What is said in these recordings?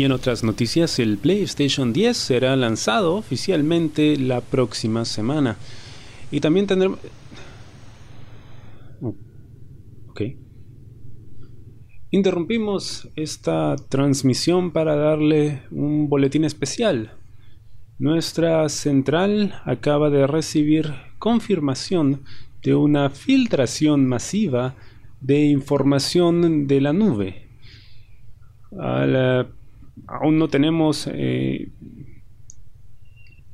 Y en otras noticias, el PlayStation 10 será lanzado oficialmente la próxima semana. Y también tendremos... Ok. Interrumpimos esta transmisión para darle un boletín especial. Nuestra central acaba de recibir confirmación de una filtración masiva de información de la nube. Aún no tenemos eh,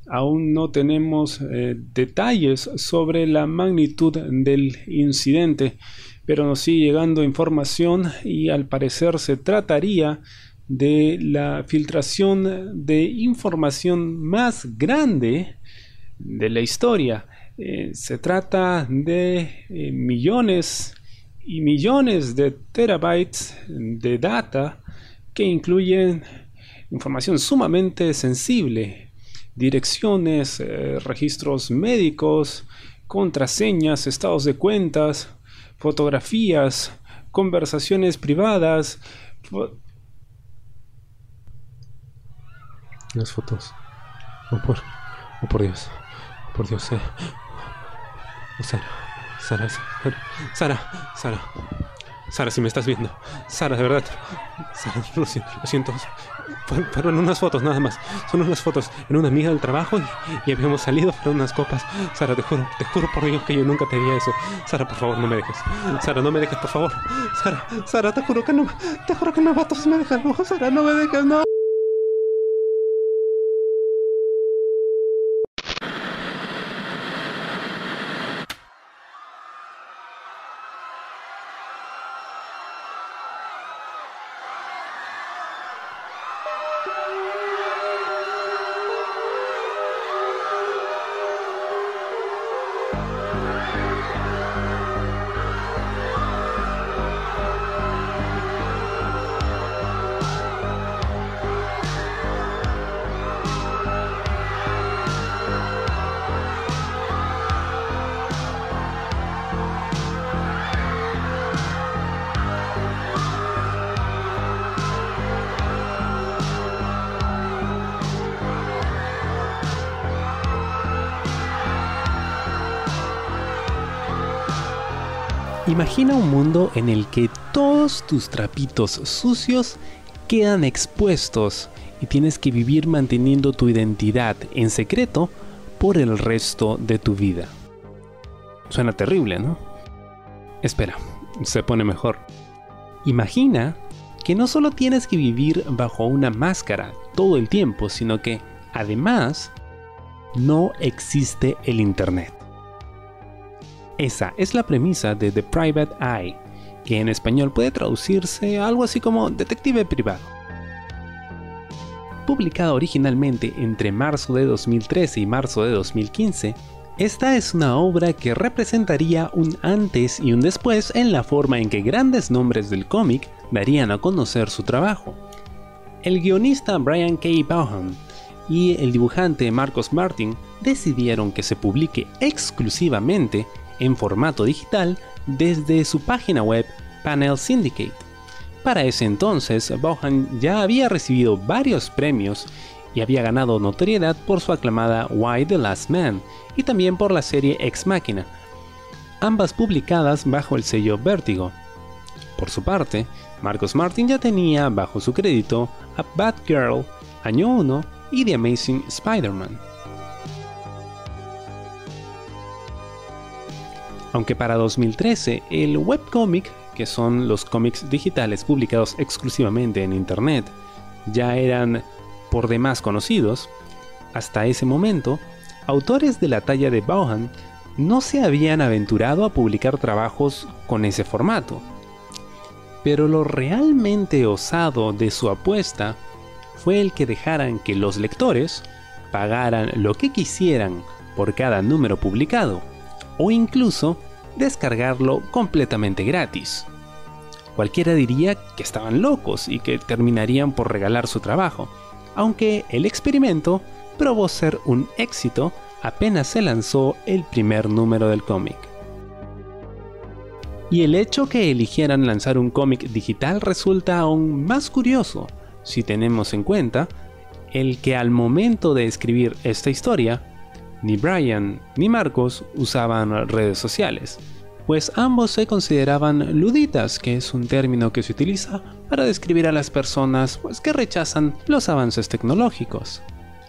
aún no tenemos eh, detalles sobre la magnitud del incidente, pero nos sigue llegando información y al parecer se trataría de la filtración de información más grande de la historia. Eh, se trata de millones y millones de terabytes de data que incluyen información sumamente sensible, direcciones, eh, registros médicos, contraseñas, estados de cuentas, fotografías, conversaciones privadas, las fotos. Oh por, oh por Dios, oh por Dios. Eh. Sara, Sara, Sara, Sara, Sara, si me estás viendo. Sara, de verdad. Sara, lo siento, lo siento. Fueron, unas fotos nada más. Son unas fotos en una amiga del trabajo y, habíamos salido para unas copas. Sara, te juro, te juro por Dios que yo nunca te haría eso. Sara, por favor, no me dejes. Sara, no me dejes, por favor. Sara, Sara, te juro que no. Te juro que no, vatos me dejan. No, Sara, no me dejes, no. Imagina un mundo en el que todos tus trapitos sucios quedan expuestos y tienes que vivir manteniendo tu identidad en secreto por el resto de tu vida. Suena terrible, ¿no? Espera, se pone mejor. Imagina que no solo tienes que vivir bajo una máscara todo el tiempo, sino que, además, no existe el Internet. Esa es la premisa de The Private Eye, que en español puede traducirse algo así como detective privado. Publicada originalmente entre marzo de 2013 y marzo de 2015, esta es una obra que representaría un antes y un después en la forma en que grandes nombres del cómic darían a conocer su trabajo. El guionista Brian K. Vaughan y el dibujante Marcos Martin decidieron que se publique exclusivamente en formato digital desde su página web Panel Syndicate. Para ese entonces, Vaughan ya había recibido varios premios y había ganado notoriedad por su aclamada Why the Last Man y también por la serie Ex Machina, ambas publicadas bajo el sello Vertigo. Por su parte, Marcos Martin ya tenía bajo su crédito a Batgirl, Año 1 y The Amazing Spider-Man. Aunque para 2013 el webcomic, que son los cómics digitales publicados exclusivamente en Internet, ya eran por demás conocidos, hasta ese momento, autores de la talla de Bauhan no se habían aventurado a publicar trabajos con ese formato. Pero lo realmente osado de su apuesta fue el que dejaran que los lectores pagaran lo que quisieran por cada número publicado, o incluso descargarlo completamente gratis. Cualquiera diría que estaban locos y que terminarían por regalar su trabajo, aunque el experimento probó ser un éxito apenas se lanzó el primer número del cómic. Y el hecho que eligieran lanzar un cómic digital resulta aún más curioso, si tenemos en cuenta el que al momento de escribir esta historia, ni Brian ni Marcos usaban redes sociales, pues ambos se consideraban luditas, que es un término que se utiliza para describir a las personas pues, que rechazan los avances tecnológicos.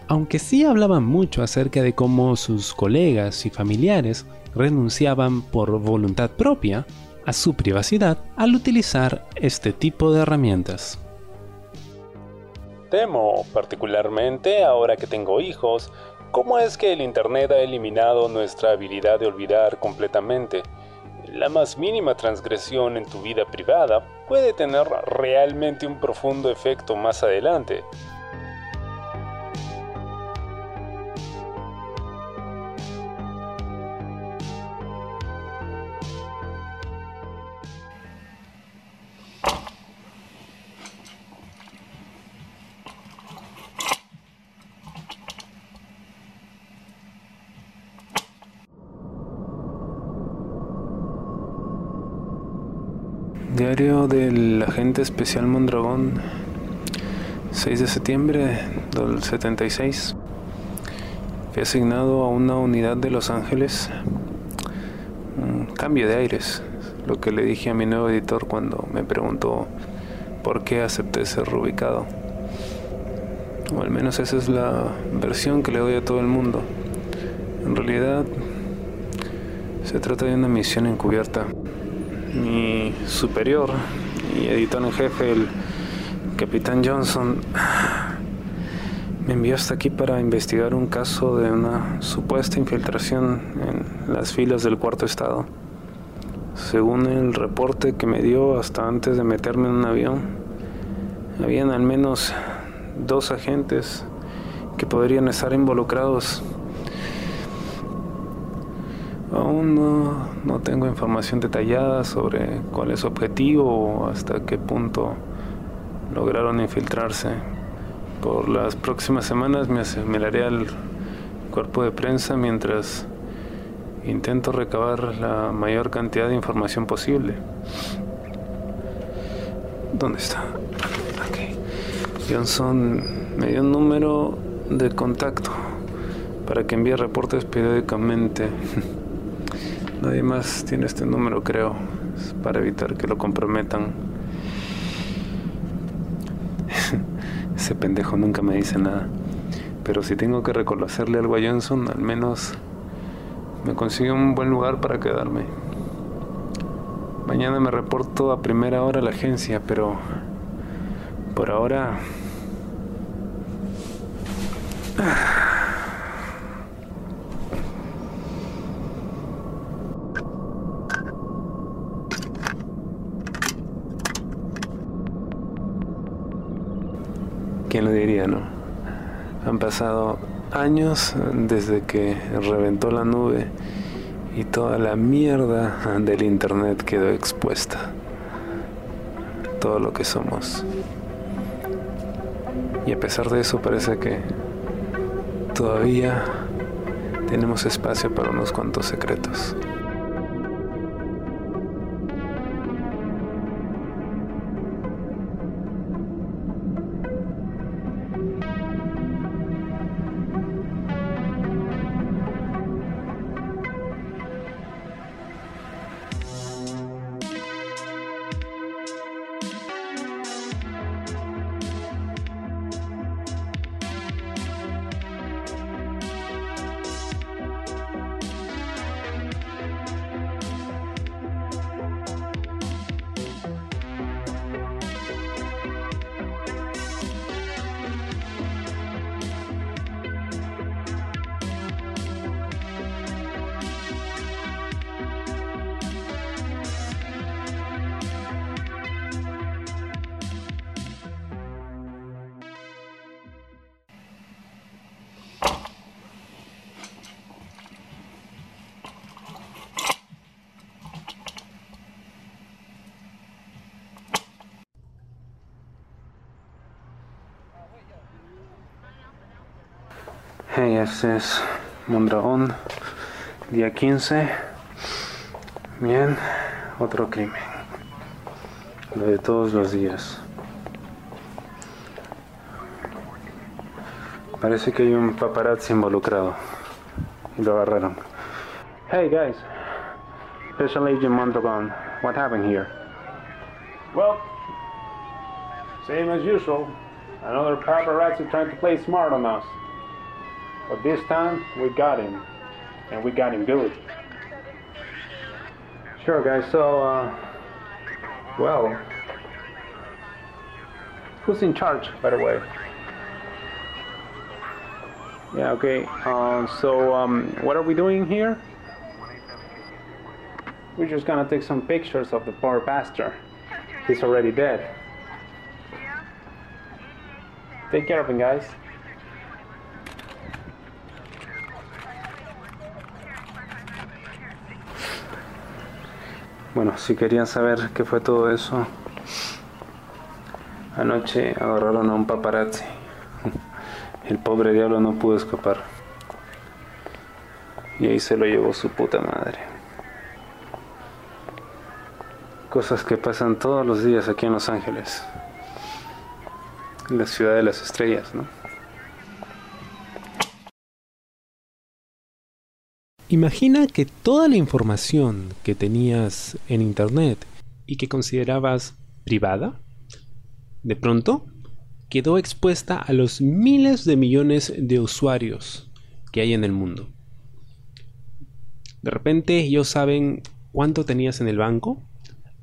Aunque sí hablaban mucho acerca de cómo sus colegas y familiares renunciaban por voluntad propia a su privacidad al utilizar este tipo de herramientas. Temo, particularmente ahora que tengo hijos, cómo es que el Internet ha eliminado nuestra habilidad de olvidar completamente. La más mínima transgresión en tu vida privada puede tener realmente un profundo efecto más adelante. Diario del agente especial Mondragón, 6 de septiembre del 76. Fui asignado a una unidad de Los Ángeles. Un cambio de aires, lo que le dije a mi nuevo editor cuando me preguntó por qué acepté ser ubicado. O al menos esa es la versión que le doy a todo el mundo. En realidad, se trata de una misión encubierta mi superior y editor en jefe, el capitán Johnson, me envió hasta aquí para investigar un caso de una supuesta infiltración en las filas del cuarto estado. Según el reporte que me dio hasta antes de meterme en un avión, habían al menos dos agentes que podrían estar involucrados Aún no, tengo información detallada sobre cuál es su objetivo o hasta qué punto lograron infiltrarse. Por las próximas semanas me asimilaré al cuerpo de prensa mientras intento recabar la mayor cantidad de información posible. ¿Dónde está? Johnson me dio un número de contacto para que envíe reportes periódicamente. Nadie más tiene este número, creo, para evitar que lo comprometan. Ese pendejo nunca me dice nada. Pero si tengo que reconocerle algo a Johnson, al menos me consigue un buen lugar para quedarme. Mañana me reporto a primera hora a la agencia, pero por ahora... ¿Quién lo diría, no? Han pasado años desde que reventó la nube y toda la mierda del internet quedó expuesta. Todo lo que somos. Y a pesar de eso parece que todavía tenemos espacio para unos cuantos secretos. Hey, este es Mondragón, día 15. Bien, otro crimen. Lo de todos los días. Parece que hay un paparazzi involucrado. Y lo agarraron. Hey guys, Special Agent Mondragon, what happened here? Well, same as usual. Another paparazzi trying to play smart on us. But this time, we got him. And we got him good. Sure, guys, so, uh, well, who's in charge, by the way? Yeah, okay, um, so, um, what are we doing here? We're just gonna take some pictures of the poor pastor. He's already dead. Take care of him, guys. Bueno, si querían saber qué fue todo eso, anoche agarraron a un paparazzi. El pobre diablo no pudo escapar. Y ahí se lo llevó su puta madre. Cosas que pasan todos los días aquí en Los Ángeles. En la ciudad de las estrellas, ¿no? Imagina que toda la información que tenías en Internet y que considerabas privada, de pronto quedó expuesta a los miles de millones de usuarios que hay en el mundo. De repente ellos saben cuánto tenías en el banco,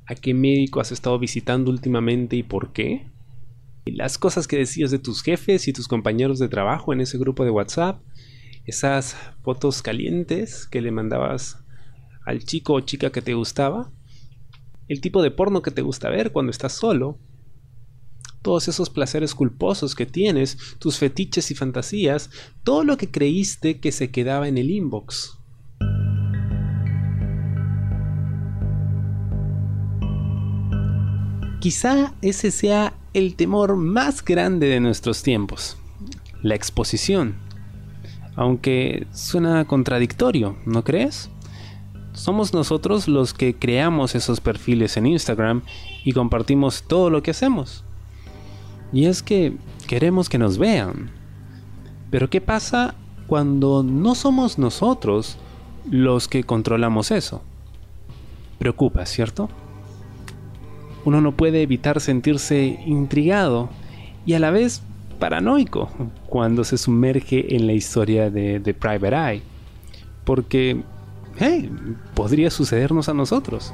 a qué médico has estado visitando últimamente y por qué, las cosas que decías de tus jefes y tus compañeros de trabajo en ese grupo de WhatsApp, esas fotos calientes que le mandabas al chico o chica que te gustaba, el tipo de porno que te gusta ver cuando estás solo, todos esos placeres culposos que tienes, tus fetiches y fantasías, todo lo que creíste que se quedaba en el inbox. Quizá ese sea el temor más grande de nuestros tiempos, la exposición. Aunque suena contradictorio, ¿no crees? Somos nosotros los que creamos esos perfiles en Instagram y compartimos todo lo que hacemos. Y es que queremos que nos vean. Pero ¿qué pasa cuando no somos nosotros los que controlamos eso? Preocupa, ¿cierto? Uno no puede evitar sentirse intrigado y a la vez paranoico cuando se sumerge en la historia de, The Private Eye. Porque, hey, podría sucedernos a nosotros.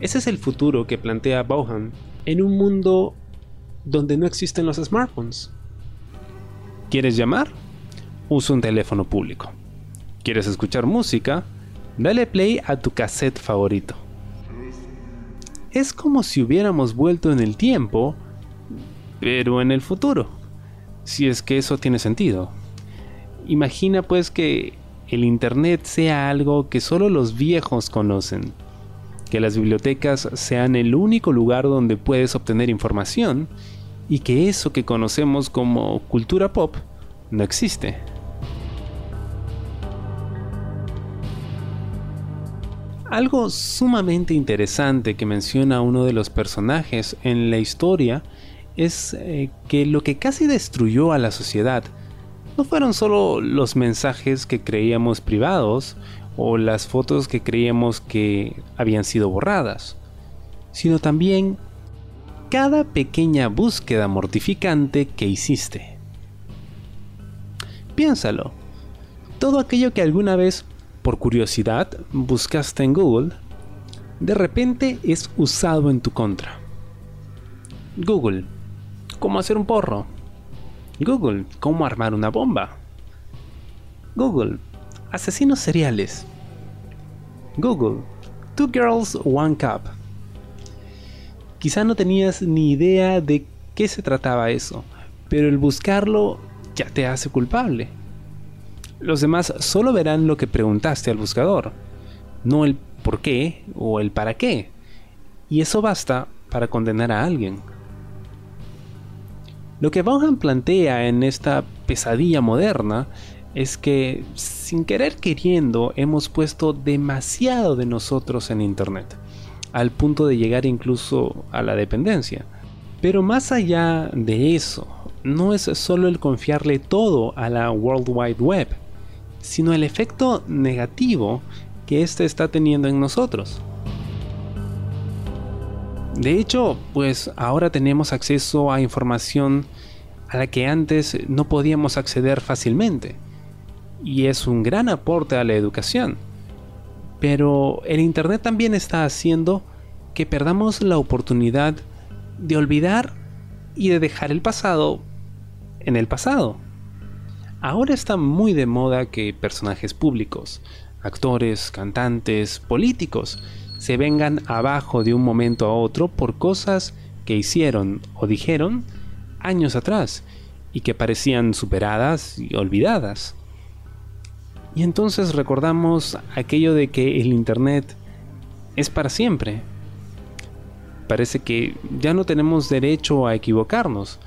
Ese es el futuro que plantea Bohan en un mundo donde no existen los smartphones. ¿Quieres llamar? Usa un teléfono público. ¿Quieres escuchar música? Dale play a tu cassette favorito. Es como si hubiéramos vuelto en el tiempo, pero en el futuro. Si es que eso tiene sentido. Imagina pues que el Internet sea algo que solo los viejos conocen que las bibliotecas sean el único lugar donde puedes obtener información y que eso que conocemos como cultura pop no existe. Algo sumamente interesante que menciona uno de los personajes en la historia es eh, que lo que casi destruyó a la sociedad no fueron solo los mensajes que creíamos privados o las fotos que creíamos que habían sido borradas, sino también cada pequeña búsqueda mortificante que hiciste. Piénsalo, todo aquello que alguna vez, por curiosidad, buscaste en Google, de repente es usado en tu contra. Google, ¿cómo hacer un porro? Google, ¿cómo armar una bomba? Google, Asesinos seriales. Google. Two Girls, One Cup. Quizá no tenías ni idea de qué se trataba eso, pero el buscarlo ya te hace culpable. Los demás solo verán lo que preguntaste al buscador, no el por qué o el para qué. Y eso basta para condenar a alguien. Lo que Vaughan plantea en esta pesadilla moderna es que sin querer queriendo hemos puesto demasiado de nosotros en Internet, al punto de llegar incluso a la dependencia. Pero más allá de eso, no es solo el confiarle todo a la World Wide Web, sino el efecto negativo que éste está teniendo en nosotros. De hecho, pues ahora tenemos acceso a información a la que antes no podíamos acceder fácilmente. Y es un gran aporte a la educación. Pero el Internet también está haciendo que perdamos la oportunidad de olvidar y de dejar el pasado en el pasado. Ahora está muy de moda que personajes públicos, actores, cantantes, políticos, se vengan abajo de un momento a otro por cosas que hicieron o dijeron años atrás y que parecían superadas y olvidadas. Y entonces recordamos aquello de que el Internet es para siempre. Parece que ya no tenemos derecho a equivocarnos,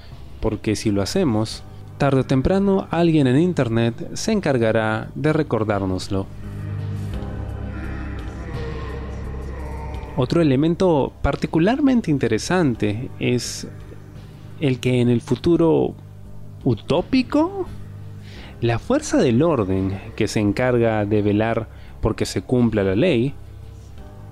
porque si lo hacemos, tarde o temprano alguien en Internet se encargará de recordárnoslo. Otro elemento particularmente interesante es el que en el futuro utópico, la fuerza del orden que se encarga de velar porque se cumpla la ley,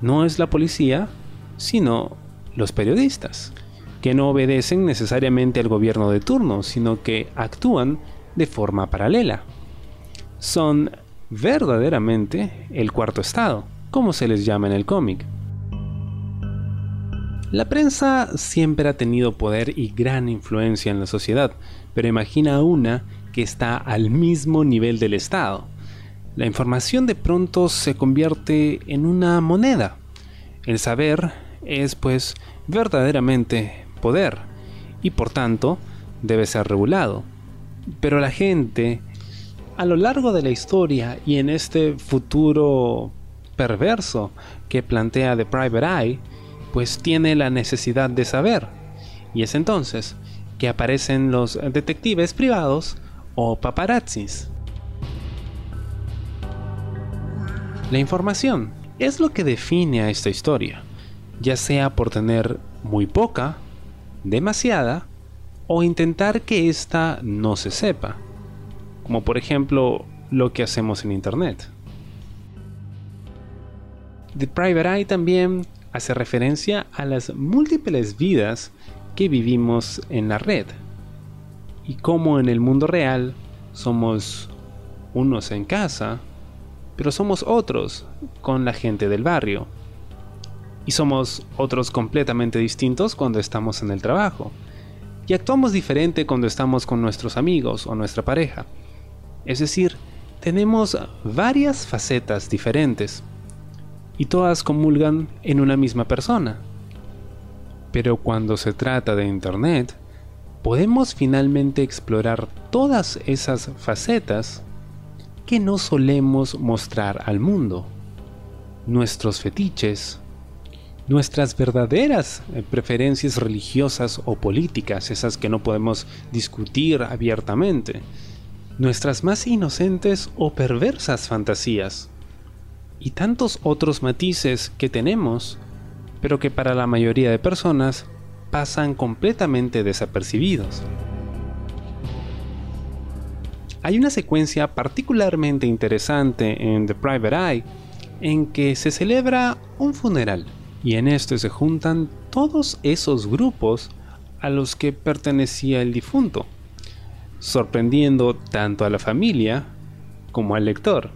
no es la policía, sino los periodistas, que no obedecen necesariamente al gobierno de turno, sino que actúan de forma paralela. Son verdaderamente el cuarto estado, como se les llama en el cómic. La prensa siempre ha tenido poder y gran influencia en la sociedad, pero imagina una que está al mismo nivel del Estado. La información de pronto se convierte en una moneda. El saber es pues verdaderamente poder y por tanto debe ser regulado. Pero la gente, a lo largo de la historia y en este futuro perverso que plantea The Private Eye, pues tiene la necesidad de saber. Y es entonces que aparecen los detectives privados o paparazzis. La información es lo que define a esta historia, ya sea por tener muy poca, demasiada, o intentar que ésta no se sepa, como por ejemplo lo que hacemos en Internet. The Private Eye también hace referencia a las múltiples vidas que vivimos en la red y cómo en el mundo real somos unos en casa, pero somos otros con la gente del barrio. Y somos otros completamente distintos cuando estamos en el trabajo. Y actuamos diferente cuando estamos con nuestros amigos o nuestra pareja. Es decir, tenemos varias facetas diferentes y todas comulgan en una misma persona. Pero cuando se trata de Internet, podemos finalmente explorar todas esas facetas que no solemos mostrar al mundo. Nuestros fetiches, nuestras verdaderas eh, preferencias religiosas o políticas, esas que no podemos discutir abiertamente, nuestras más inocentes o perversas fantasías, y tantos otros matices que tenemos, pero que para la mayoría de personas pasan completamente desapercibidos. Hay una secuencia particularmente interesante en The Private Eye en que se celebra un funeral y en esto se juntan todos esos grupos a los que pertenecía el difunto, sorprendiendo tanto a la familia como al lector.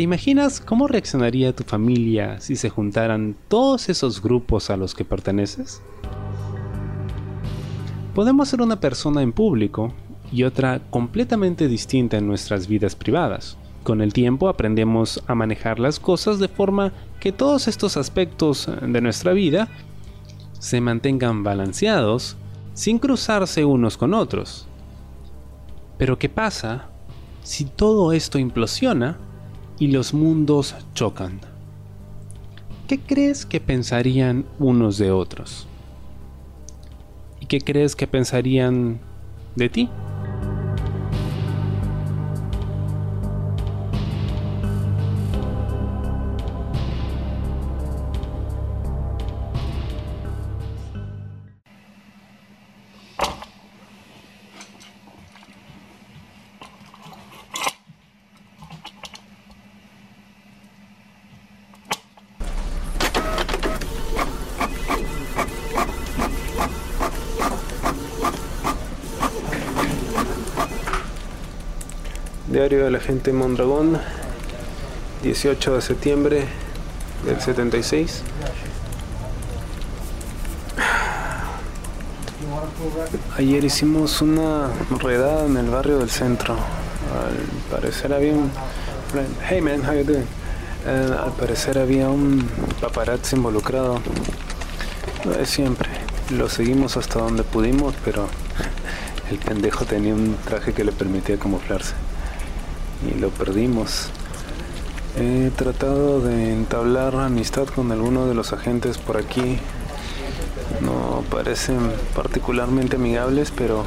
¿Te imaginas cómo reaccionaría tu familia si se juntaran todos esos grupos a los que perteneces? Podemos ser una persona en público y otra completamente distinta en nuestras vidas privadas. Con el tiempo aprendemos a manejar las cosas de forma que todos estos aspectos de nuestra vida se mantengan balanceados sin cruzarse unos con otros. Pero ¿qué pasa si todo esto implosiona y los mundos chocan. ¿Qué crees que pensarían unos de otros? ¿Y qué crees que pensarían de ti? Gente Mondragón, 18 de septiembre del 76. Ayer hicimos una redada en el barrio del centro. Al parecer había un... Hey man, how you doing? Eh, al parecer había un paparazzi involucrado. Lo siempre. Lo seguimos hasta donde pudimos, pero el pendejo tenía un traje que le permitía camuflarse. Y lo perdimos. He tratado de entablar amistad con alguno de los agentes por aquí. No parecen particularmente amigables, pero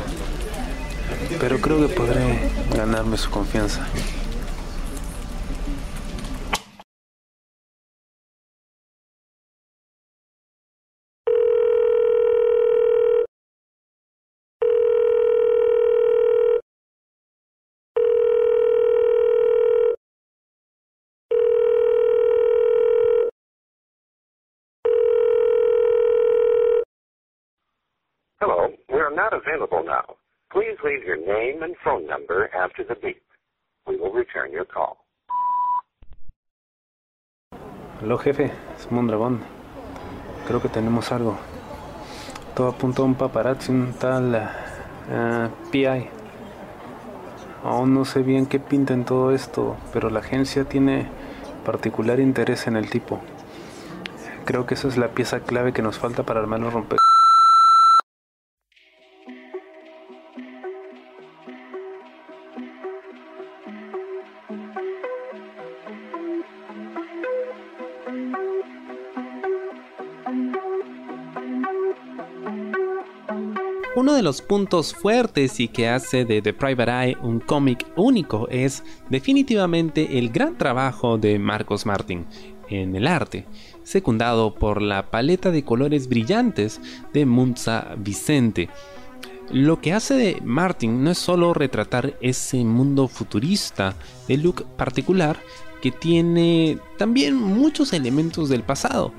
pero creo que podré ganarme su confianza. Hello, we are not available now. Please leave your name and phone number after the beep. We will return your call. Aló jefe, es Mondragón. Creo que tenemos algo. Todo apunta a un paparazzi, un tal eh, PI. Aún no sé bien qué pinta en todo esto, pero la agencia tiene particular interés en el tipo. Creo que esa es la pieza clave que nos falta para armar los rompe. Los puntos fuertes y que hace de The Private Eye un cómic único es definitivamente el gran trabajo de Marcos Martin en el arte, secundado por la paleta de colores brillantes de Munza Vicente. Lo que hace de Martin no es solo retratar ese mundo futurista de look particular que tiene también muchos elementos del pasado,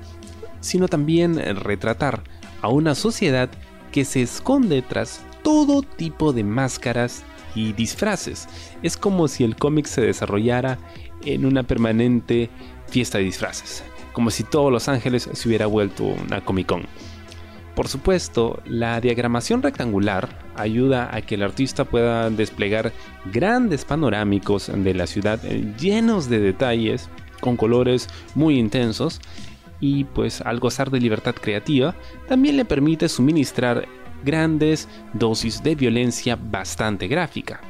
sino también retratar a una sociedad que se esconde tras todo tipo de máscaras y disfraces. Es como si el cómic se desarrollara en una permanente fiesta de disfraces, como si todo Los Ángeles se hubiera vuelto una Comic Con. Por supuesto, la diagramación rectangular ayuda a que el artista pueda desplegar grandes panorámicos de la ciudad llenos de detalles, con colores muy intensos, y pues al gozar de libertad creativa también le permite suministrar grandes dosis de violencia bastante gráfica.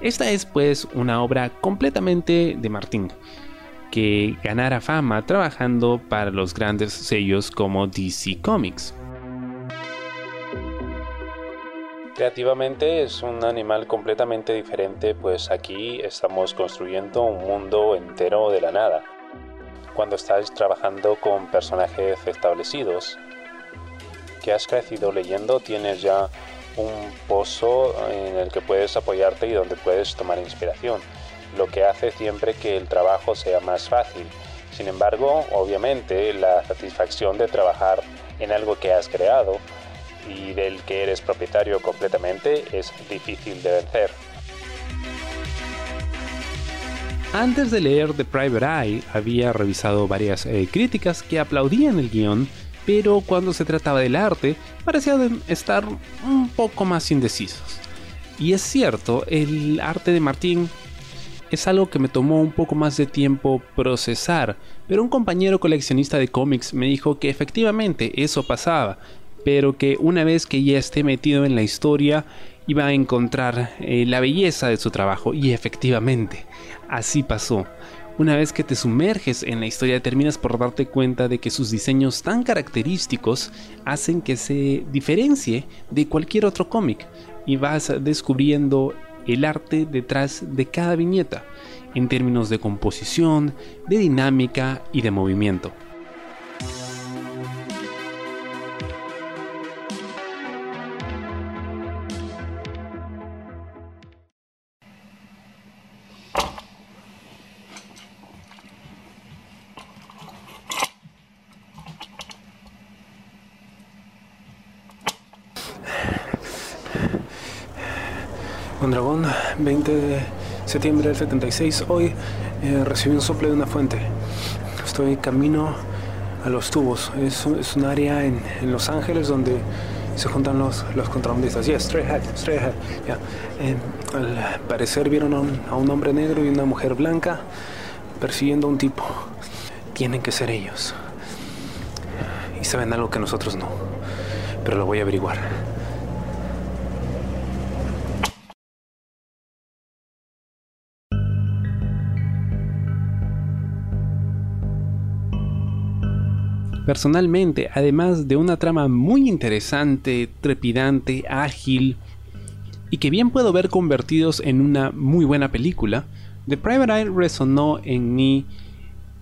Esta es pues una obra completamente de Martín, que ganara fama trabajando para los grandes sellos como DC Comics. Creativamente es un animal completamente diferente, pues aquí estamos construyendo un mundo entero de la nada cuando estás trabajando con personajes establecidos que has crecido leyendo, tienes ya un pozo en el que puedes apoyarte y donde puedes tomar inspiración, lo que hace siempre que el trabajo sea más fácil. Sin embargo, obviamente, la satisfacción de trabajar en algo que has creado y del que eres propietario completamente es difícil de vencer. Antes de leer The Private Eye, había revisado varias eh, críticas que aplaudían el guion, pero cuando se trataba del arte, parecían estar un poco más indecisos. Y es cierto, el arte de Martín es algo que me tomó un poco más de tiempo procesar, pero un compañero coleccionista de cómics me dijo que efectivamente eso pasaba, pero que una vez que ya esté metido en la historia iba a encontrar eh, la belleza de su trabajo y efectivamente así pasó. Una vez que te sumerges en la historia terminas por darte cuenta de que sus diseños tan característicos hacen que se diferencie de cualquier otro cómic y vas descubriendo el arte detrás de cada viñeta en términos de composición, de dinámica y de movimiento. Mondragón, 20 de septiembre del 76. Hoy eh, recibí un sople de una fuente. Estoy camino a los tubos. Es, un área en, Los Ángeles donde se juntan los, contrabandistas. Yes, straight ahead, straight ahead. Yeah. Al parecer vieron a un, a un hombre negro y una mujer blanca persiguiendo a un tipo. Tienen que ser ellos. Y saben algo que nosotros no. Pero lo voy a averiguar. Personalmente, además de una trama muy interesante, trepidante, ágil, y que bien puedo ver convertidos en una muy buena película, The Private Eye resonó en mí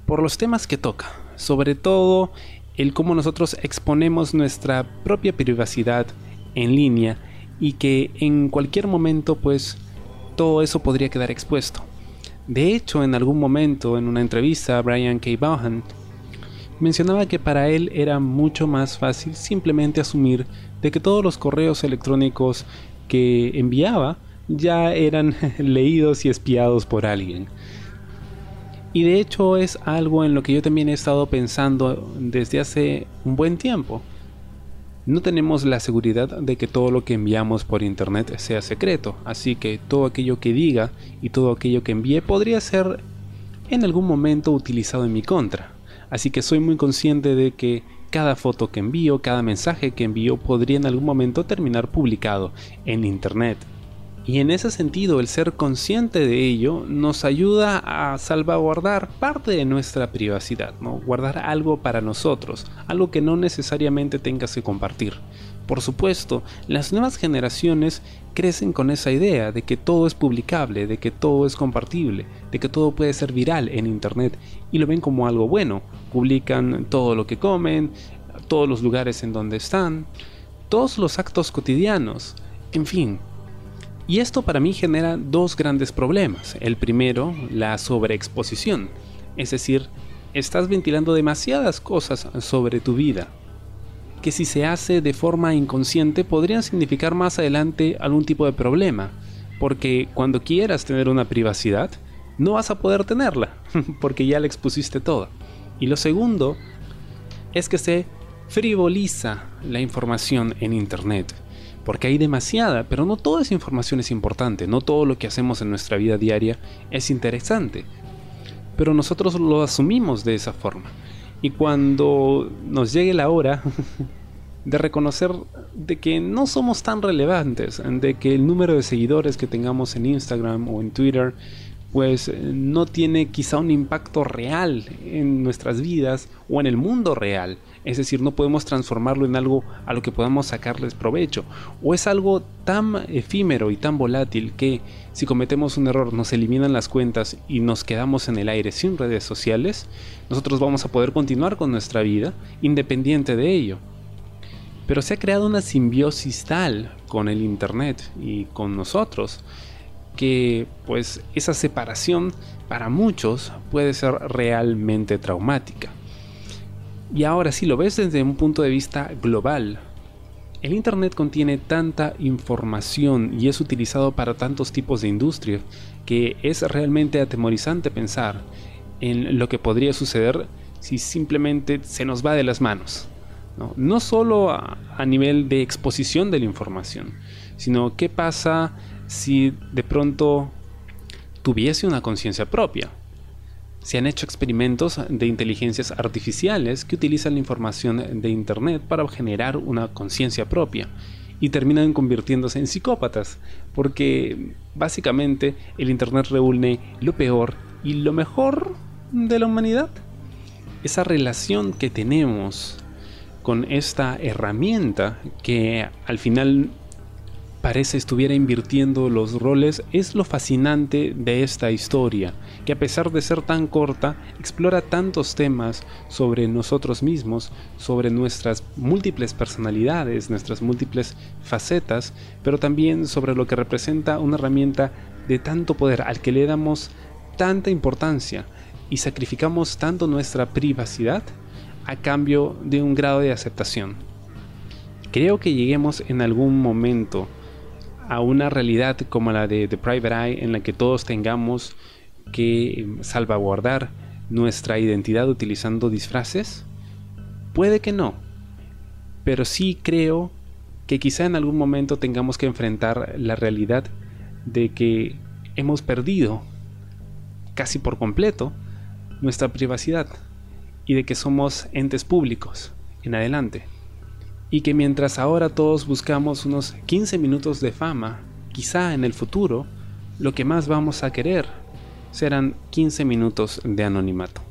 por los temas que toca, sobre todo el cómo nosotros exponemos nuestra propia privacidad en línea y que en cualquier momento pues todo eso podría quedar expuesto. De hecho, en algún momento en una entrevista, Brian K. Vaughan mencionaba que para él era mucho más fácil simplemente asumir de que todos los correos electrónicos que enviaba ya eran leídos y espiados por alguien. Y de hecho es algo en lo que yo también he estado pensando desde hace un buen tiempo. No tenemos la seguridad de que todo lo que enviamos por internet sea secreto, así que todo aquello que diga y todo aquello que envíe podría ser en algún momento utilizado en mi contra. Así que soy muy consciente de que cada foto que envío, cada mensaje que envío podría en algún momento terminar publicado en internet. Y en ese sentido, el ser consciente de ello nos ayuda a salvaguardar parte de nuestra privacidad, ¿no? guardar algo para nosotros, algo que no necesariamente tengas que compartir. Por supuesto, las nuevas generaciones crecen con esa idea de que todo es publicable, de que todo es compartible, de que todo puede ser viral en Internet y lo ven como algo bueno. Publican todo lo que comen, todos los lugares en donde están, todos los actos cotidianos, en fin. Y esto para mí genera dos grandes problemas. El primero, la sobreexposición, es decir, estás ventilando demasiadas cosas sobre tu vida, que si se hace de forma inconsciente podrían significar más adelante algún tipo de problema, porque cuando quieras tener una privacidad, no vas a poder tenerla, porque ya la expusiste toda. Y lo segundo es que se frivoliza la información en Internet, porque hay demasiada, pero no toda esa información es importante, no todo lo que hacemos en nuestra vida diaria es interesante, pero nosotros lo asumimos de esa forma. Y cuando nos llegue la hora de reconocer de que no somos tan relevantes, de que el número de seguidores que tengamos en Instagram o en Twitter pues no tiene quizá un impacto real en nuestras vidas o en el mundo real. Es decir, no podemos transformarlo en algo a lo que podamos sacarles provecho. O es algo tan efímero y tan volátil que si cometemos un error nos eliminan las cuentas y nos quedamos en el aire sin redes sociales, nosotros vamos a poder continuar con nuestra vida independiente de ello. Pero se ha creado una simbiosis tal con el Internet y con nosotros que pues esa separación para muchos puede ser realmente traumática. Y ahora si lo ves desde un punto de vista global, el Internet contiene tanta información y es utilizado para tantos tipos de industria que es realmente atemorizante pensar en lo que podría suceder si simplemente se nos va de las manos. No, solo a nivel de exposición de la información, sino qué pasa si de pronto tuviese una conciencia propia. Se han hecho experimentos de inteligencias artificiales que utilizan la información de Internet para generar una conciencia propia y terminan convirtiéndose en psicópatas, porque básicamente el Internet reúne lo peor y lo mejor de la humanidad. Esa relación que tenemos con esta herramienta que al final parece estuviera invirtiendo los roles es lo fascinante de esta historia, que a pesar de ser tan corta, explora tantos temas sobre nosotros mismos, sobre nuestras múltiples personalidades, nuestras múltiples facetas, pero también sobre lo que representa una herramienta de tanto poder al que le damos tanta importancia y sacrificamos tanto nuestra privacidad a cambio de un grado de aceptación. Creo que lleguemos en algún momento a una realidad como la de The Private Eye en la que todos tengamos que salvaguardar nuestra identidad utilizando disfraces? Puede que no, pero sí creo que quizá en algún momento tengamos que enfrentar la realidad de que hemos perdido casi por completo nuestra privacidad y de que somos entes públicos en adelante. Y que mientras ahora todos buscamos unos 15 minutos de fama, quizá en el futuro, lo que más vamos a querer serán 15 minutos de anonimato.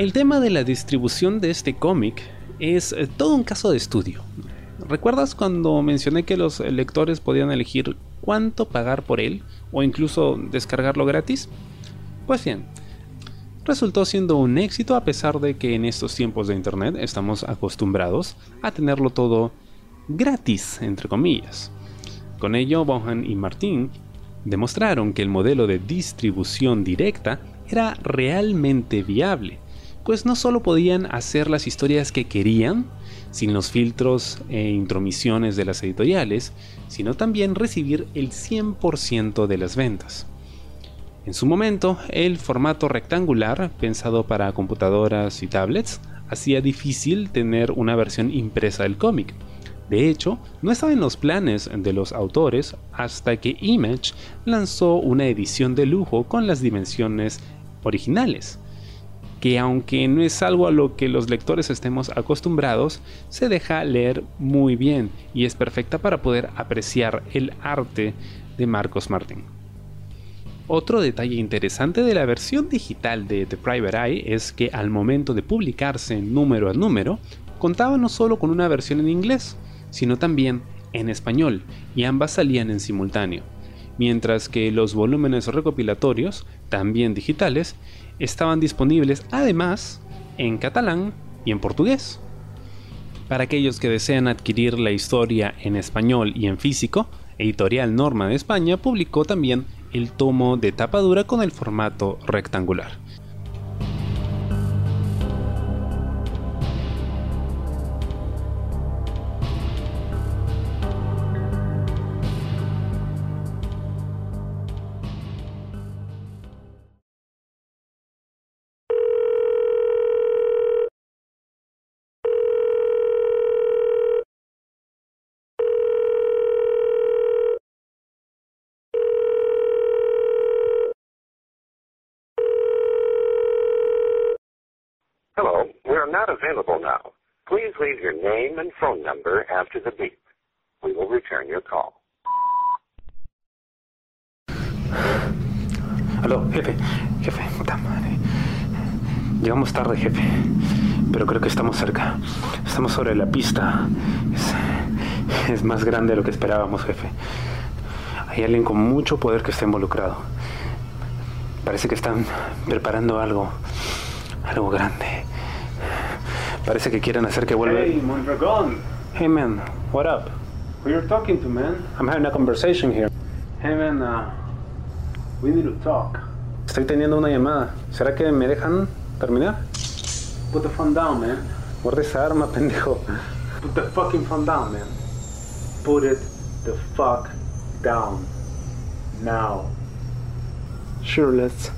El tema de la distribución de este cómic es eh, todo un caso de estudio. ¿Recuerdas cuando mencioné que los lectores podían elegir cuánto pagar por él o incluso descargarlo gratis? Pues bien, resultó siendo un éxito a pesar de que en estos tiempos de Internet estamos acostumbrados a tenerlo todo gratis, entre comillas. Con ello, Bohan y Martin demostraron que el modelo de distribución directa era realmente viable pues no solo podían hacer las historias que querían, sin los filtros e intromisiones de las editoriales, sino también recibir el 100% de las ventas. En su momento, el formato rectangular, pensado para computadoras y tablets, hacía difícil tener una versión impresa del cómic. De hecho, no estaba en los planes de los autores hasta que Image lanzó una edición de lujo con las dimensiones originales que aunque no es algo a lo que los lectores estemos acostumbrados, se deja leer muy bien y es perfecta para poder apreciar el arte de Marcos Martín. Otro detalle interesante de la versión digital de The Private Eye es que al momento de publicarse número a número, contaba no solo con una versión en inglés, sino también en español, y ambas salían en simultáneo, mientras que los volúmenes recopilatorios, también digitales, estaban disponibles además en catalán y en portugués. Para aquellos que desean adquirir la historia en español y en físico, Editorial Norma de España publicó también el tomo de tapa dura con el formato rectangular. Leave your name and phone number after the beep. We will return your call. Aló, jefe, jefe, puta madre. Llegamos tarde, jefe. Pero creo que estamos cerca. Estamos sobre la pista. Es, es más grande de lo que esperábamos, jefe. Hay alguien con mucho poder que está involucrado. Parece que están preparando algo. Algo grande. Parece que quieren hacer que vuelva. Hey, Mondragon. Hey, man, what up? Who you're talking to, man? I'm having a conversation here. Hey, man, uh, we need to talk. Estoy teniendo una llamada. ¿Será que me dejan terminar? Put the phone down, man. Guarda esa arma, pendejo. Put the fucking phone down, man. Put it the fuck down. Now. Sure, let's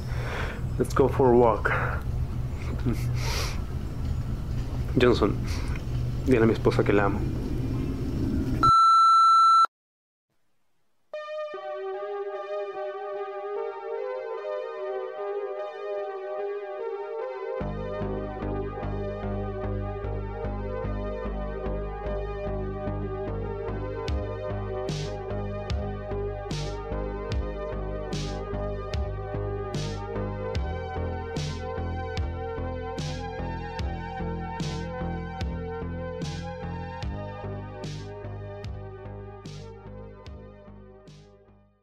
let's go for a walk. Johnson, dile a mi esposa que la amo.